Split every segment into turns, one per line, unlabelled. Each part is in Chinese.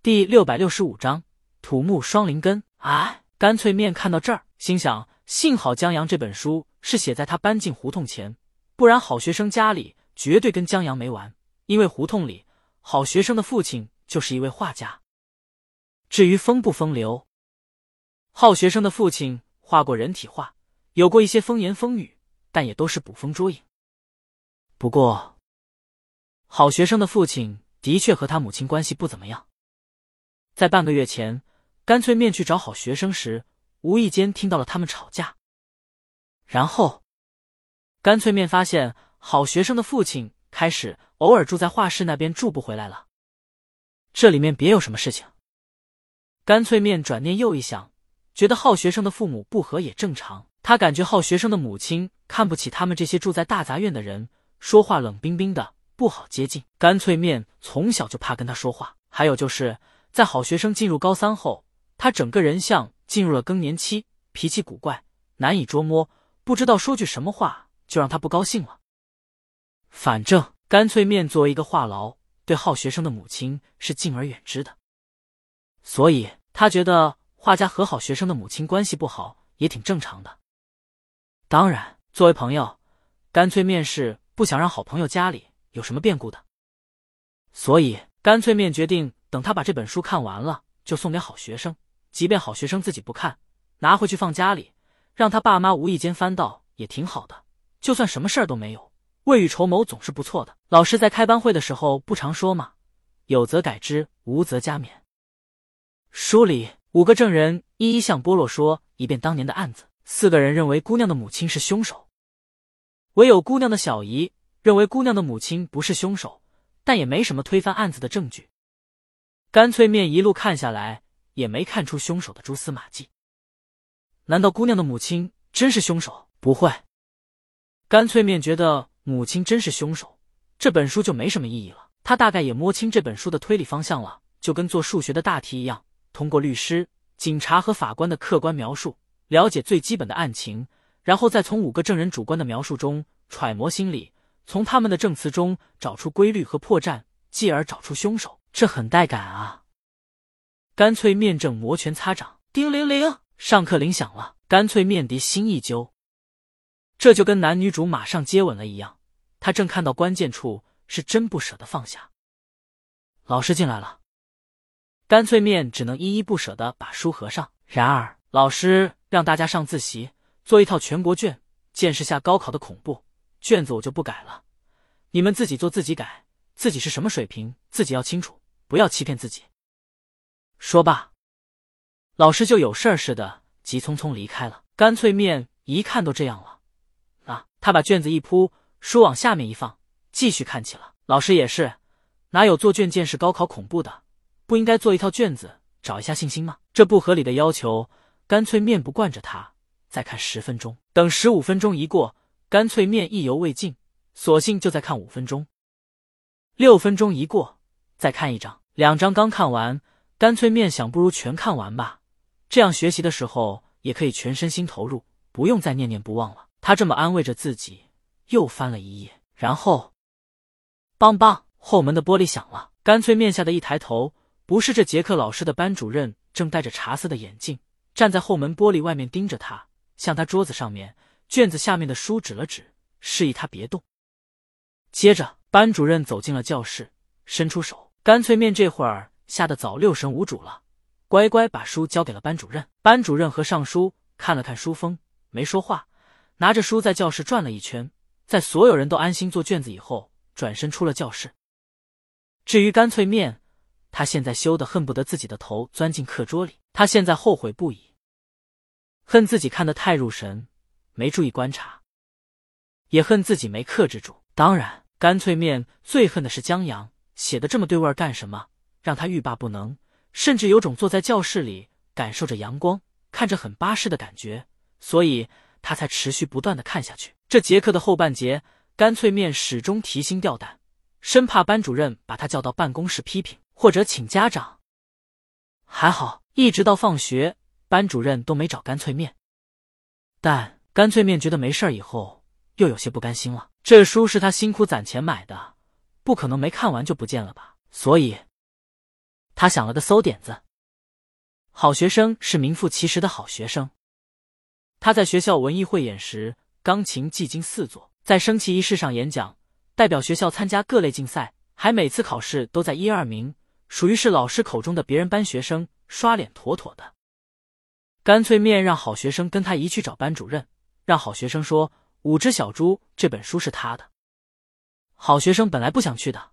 第六百六十五章土木双灵根。哎，干脆面看到这儿，心想：幸好江阳这本书是写在他搬进胡同前，不然好学生家里绝对跟江阳没完。因为胡同里好学生的父亲就是一位画家。至于风不风流，好学生的父亲画过人体画，有过一些风言风语，但也都是捕风捉影。不过，好学生的父亲的确和他母亲关系不怎么样。在半个月前，干脆面去找好学生时，无意间听到了他们吵架。然后，干脆面发现好学生的父亲开始偶尔住在画室那边住不回来了。这里面别有什么事情。干脆面转念又一想，觉得好学生的父母不和也正常。他感觉好学生的母亲看不起他们这些住在大杂院的人，说话冷冰冰的，不好接近。干脆面从小就怕跟他说话。还有就是在好学生进入高三后，他整个人像进入了更年期，脾气古怪，难以捉摸，不知道说句什么话就让他不高兴了。反正干脆面作为一个话痨，对好学生的母亲是敬而远之的，所以。他觉得画家和好学生的母亲关系不好也挺正常的。当然，作为朋友，干脆面是不想让好朋友家里有什么变故的。所以，干脆面决定等他把这本书看完了，就送给好学生。即便好学生自己不看，拿回去放家里，让他爸妈无意间翻到也挺好的。就算什么事儿都没有，未雨绸缪总是不错的。老师在开班会的时候不常说吗？有则改之，无则加勉。书里五个证人一一向波洛说一遍当年的案子。四个人认为姑娘的母亲是凶手，唯有姑娘的小姨认为姑娘的母亲不是凶手，但也没什么推翻案子的证据。干脆面一路看下来，也没看出凶手的蛛丝马迹。难道姑娘的母亲真是凶手？不会。干脆面觉得母亲真是凶手，这本书就没什么意义了。他大概也摸清这本书的推理方向了，就跟做数学的大题一样。通过律师、警察和法官的客观描述，了解最基本的案情，然后再从五个证人主观的描述中揣摩心理，从他们的证词中找出规律和破绽，继而找出凶手。这很带感啊！干脆面正摩拳擦掌，叮铃铃，上课铃响了。干脆面的心一揪，这就跟男女主马上接吻了一样，他正看到关键处，是真不舍得放下。老师进来了。干脆面只能依依不舍的把书合上。然而，老师让大家上自习，做一套全国卷，见识下高考的恐怖。卷子我就不改了，你们自己做自己改，自己是什么水平自己要清楚，不要欺骗自己。说罢，老师就有事儿似的急匆匆离开了。干脆面一看都这样了，啊，他把卷子一铺，书往下面一放，继续看起了。老师也是，哪有做卷见识高考恐怖的？不应该做一套卷子找一下信心吗？这不合理的要求，干脆面不惯着他，再看十分钟。等十五分钟一过，干脆面意犹未尽，索性就再看五分钟。六分钟一过，再看一张，两章刚看完，干脆面想，不如全看完吧，这样学习的时候也可以全身心投入，不用再念念不忘了。他这么安慰着自己，又翻了一页，然后，梆梆，后门的玻璃响了，干脆面吓得一抬头。不是这节课老师的班主任正戴着茶色的眼镜站在后门玻璃外面盯着他，向他桌子上面卷子下面的书指了指，示意他别动。接着，班主任走进了教室，伸出手。干脆面这会儿吓得早六神无主了，乖乖把书交给了班主任。班主任和尚书看了看书封，没说话，拿着书在教室转了一圈，在所有人都安心做卷子以后，转身出了教室。至于干脆面。他现在羞得恨不得自己的头钻进课桌里，他现在后悔不已，恨自己看得太入神，没注意观察，也恨自己没克制住。当然，干脆面最恨的是江阳写的这么对味儿干什么，让他欲罢不能，甚至有种坐在教室里感受着阳光，看着很巴适的感觉，所以他才持续不断的看下去。这节课的后半节，干脆面始终提心吊胆，生怕班主任把他叫到办公室批评。或者请家长，还好，一直到放学，班主任都没找干脆面。但干脆面觉得没事以后，又有些不甘心了。这书是他辛苦攒钱买的，不可能没看完就不见了吧？所以，他想了个馊点子。好学生是名副其实的好学生。他在学校文艺汇演时，钢琴技惊四座；在升旗仪式上演讲，代表学校参加各类竞赛，还每次考试都在一二名，属于是老师口中的别人班学生，刷脸妥妥的。干脆面让好学生跟他一去找班主任，让好学生说《五只小猪》这本书是他的。好学生本来不想去的，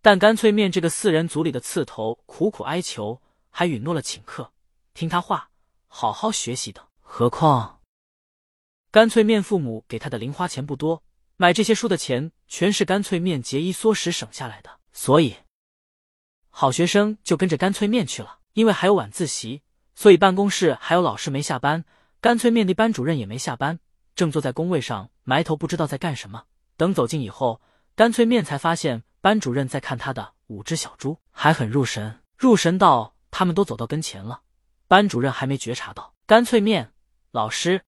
但干脆面这个四人组里的刺头苦苦哀求，还允诺了请客，听他话，好好学习的。何况，干脆面父母给他的零花钱不多，买这些书的钱全是干脆面节衣缩食省下来的，所以好学生就跟着干脆面去了。因为还有晚自习，所以办公室还有老师没下班，干脆面的班主任也没下班，正坐在工位上埋头不知道在干什么。等走近以后，干脆面才发现班主任在看他的五只小猪，还很入神，入神到他们都走到跟前了，班主任还没觉察到干脆面。老师，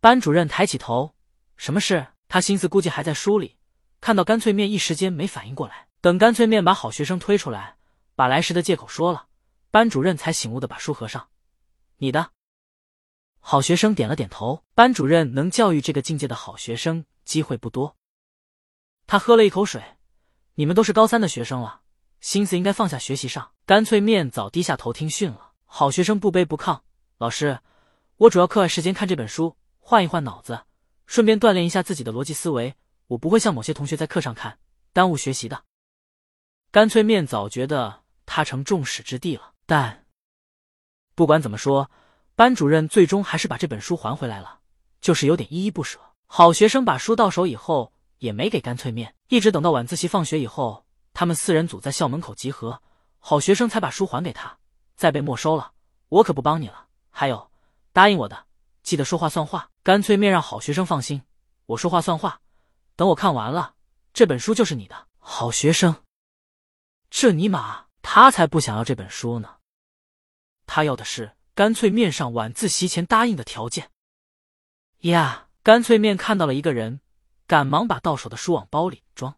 班主任抬起头，什么事？他心思估计还在书里，看到干脆面，一时间没反应过来。等干脆面把好学生推出来，把来时的借口说了，班主任才醒悟的把书合上。你的好学生点了点头。班主任能教育这个境界的好学生机会不多。他喝了一口水。你们都是高三的学生了，心思应该放下学习上。干脆面早低下头听训了。好学生不卑不亢，老师。我主要课外时间看这本书，换一换脑子，顺便锻炼一下自己的逻辑思维。我不会像某些同学在课上看，耽误学习的。干脆面早觉得他成众矢之的了，但不管怎么说，班主任最终还是把这本书还回来了，就是有点依依不舍。好学生把书到手以后，也没给干脆面，一直等到晚自习放学以后，他们四人组在校门口集合，好学生才把书还给他。再被没收了，我可不帮你了。还有。答应我的，记得说话算话。干脆面让好学生放心，我说话算话。等我看完了，这本书就是你的。好学生，这尼玛，他才不想要这本书呢。他要的是干脆面上晚自习前答应的条件。呀，干脆面看到了一个人，赶忙把到手的书往包里装。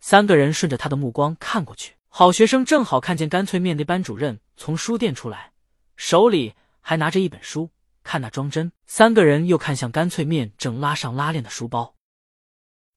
三个人顺着他的目光看过去，好学生正好看见干脆面那班主任从书店出来，手里。还拿着一本书，看那装帧。三个人又看向干脆面正拉上拉链的书包，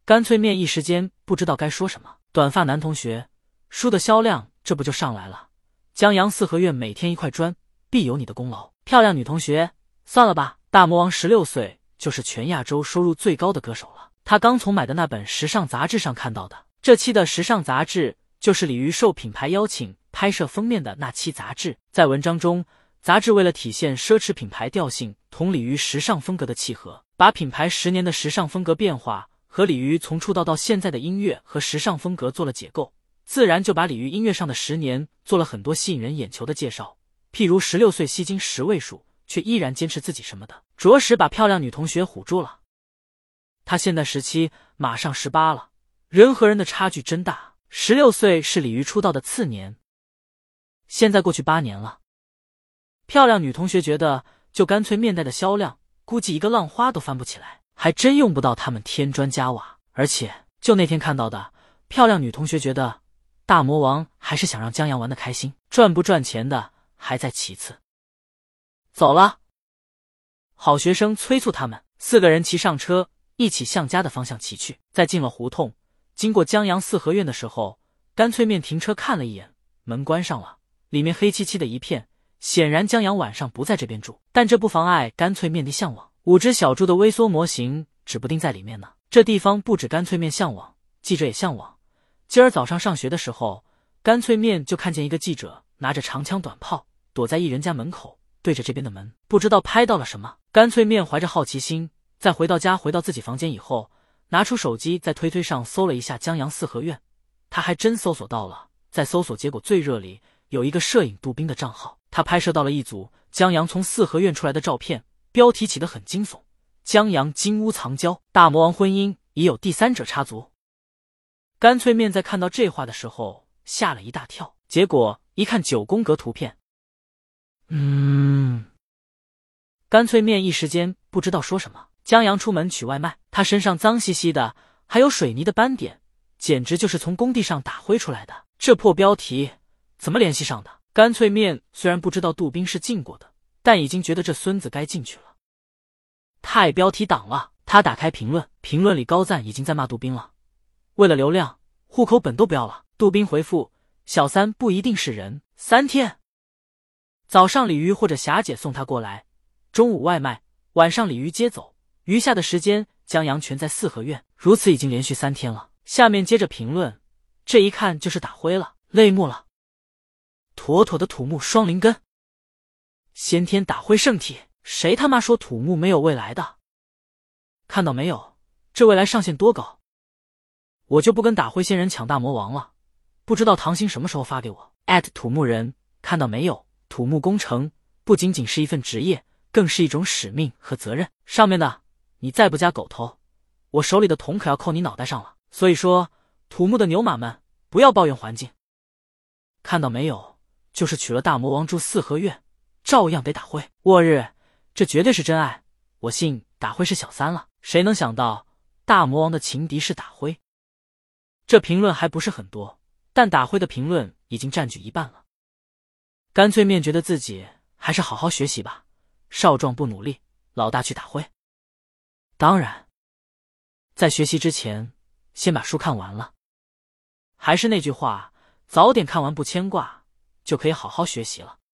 干脆面一时间不知道该说什么。短发男同学，书的销量这不就上来了？江阳四合院每天一块砖，必有你的功劳。漂亮女同学，算了吧。大魔王十六岁就是全亚洲收入最高的歌手了。他刚从买的那本时尚杂志上看到的，这期的时尚杂志就是鲤鱼受品牌邀请拍摄封面的那期杂志。在文章中。杂志为了体现奢侈品牌调性同鲤鱼时尚风格的契合，把品牌十年的时尚风格变化和鲤鱼从出道到现在的音乐和时尚风格做了解构，自然就把鲤鱼音乐上的十年做了很多吸引人眼球的介绍。譬如十六岁吸金十位数，却依然坚持自己什么的，着实把漂亮女同学唬住了。他现在十七，马上十八了，人和人的差距真大。十六岁是鲤鱼出道的次年，现在过去八年了。漂亮女同学觉得，就干脆面袋的销量，估计一个浪花都翻不起来，还真用不到他们添砖加瓦。而且，就那天看到的，漂亮女同学觉得，大魔王还是想让江阳玩的开心，赚不赚钱的还在其次。走了，好学生催促他们，四个人骑上车，一起向家的方向骑去。在进了胡同，经过江阳四合院的时候，干脆面停车看了一眼，门关上了，里面黑漆漆的一片。显然江阳晚上不在这边住，但这不妨碍干脆面的向往。五只小猪的微缩模型指不定在里面呢。这地方不止干脆面向往，记者也向往。今儿早上上学的时候，干脆面就看见一个记者拿着长枪短炮躲在一人家门口，对着这边的门，不知道拍到了什么。干脆面怀着好奇心，在回到家回到自己房间以后，拿出手机在推推上搜了一下江阳四合院，他还真搜索到了，在搜索结果最热里有一个摄影杜宾的账号。他拍摄到了一组江阳从四合院出来的照片，标题起得很惊悚：“江阳金屋藏娇，大魔王婚姻已有第三者插足。”干脆面在看到这话的时候吓了一大跳，结果一看九宫格图片，嗯，干脆面一时间不知道说什么。江阳出门取外卖，他身上脏兮兮的，还有水泥的斑点，简直就是从工地上打灰出来的。这破标题怎么联系上的？干脆面虽然不知道杜宾是进过的，但已经觉得这孙子该进去了。太标题党了！他打开评论，评论里高赞已经在骂杜宾了。为了流量，户口本都不要了。杜宾回复：小三不一定是人。三天，早上鲤鱼或者霞姐送他过来，中午外卖，晚上鲤鱼接走。余下的时间，江阳全在四合院。如此已经连续三天了。下面接着评论，这一看就是打灰了，泪目了。妥妥的土木双灵根，先天打灰圣体，谁他妈说土木没有未来的？看到没有，这未来上限多高？我就不跟打灰仙人抢大魔王了。不知道唐鑫什么时候发给我艾特。土木人，看到没有？土木工程不仅仅是一份职业，更是一种使命和责任。上面的，你再不加狗头，我手里的桶可要扣你脑袋上了。所以说，土木的牛马们，不要抱怨环境。看到没有？就是娶了大魔王住四合院，照样得打灰。我日，这绝对是真爱！我信打灰是小三了。谁能想到大魔王的情敌是打灰？这评论还不是很多，但打灰的评论已经占据一半了。干脆面觉得自己还是好好学习吧，少壮不努力，老大去打灰。当然，在学习之前，先把书看完了。还是那句话，早点看完不牵挂。就可以好好学习了。